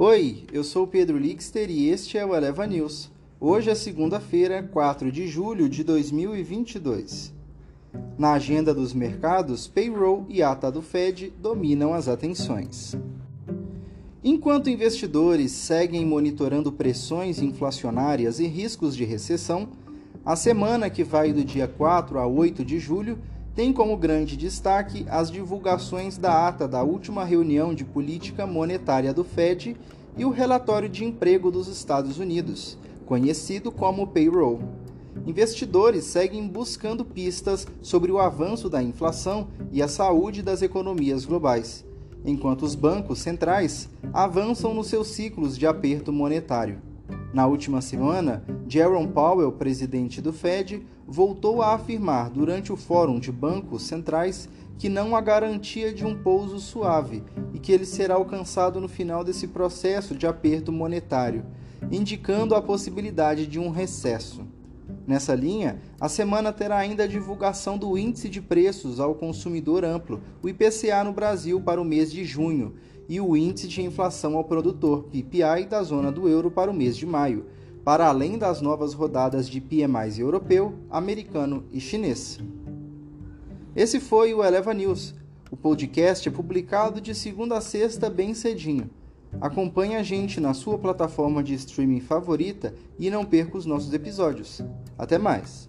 Oi, eu sou Pedro Lixter e este é o Eleva News. Hoje é segunda-feira, 4 de julho de 2022. Na agenda dos mercados, payroll e ata do Fed dominam as atenções. Enquanto investidores seguem monitorando pressões inflacionárias e riscos de recessão, a semana que vai do dia 4 a 8 de julho tem como grande destaque as divulgações da ata da última reunião de política monetária do Fed e o relatório de emprego dos Estados Unidos, conhecido como payroll. Investidores seguem buscando pistas sobre o avanço da inflação e a saúde das economias globais, enquanto os bancos centrais avançam nos seus ciclos de aperto monetário. Na última semana, Jerome Powell, presidente do Fed, voltou a afirmar durante o Fórum de Bancos Centrais que não há garantia de um pouso suave e que ele será alcançado no final desse processo de aperto monetário, indicando a possibilidade de um recesso. Nessa linha, a semana terá ainda a divulgação do Índice de Preços ao Consumidor Amplo, o IPCA no Brasil, para o mês de junho, e o índice de inflação ao produtor PPI da zona do euro para o mês de maio, para além das novas rodadas de PMIs europeu, americano e chinês. Esse foi o Eleva News. O podcast é publicado de segunda a sexta bem cedinho. Acompanhe a gente na sua plataforma de streaming favorita e não perca os nossos episódios. Até mais!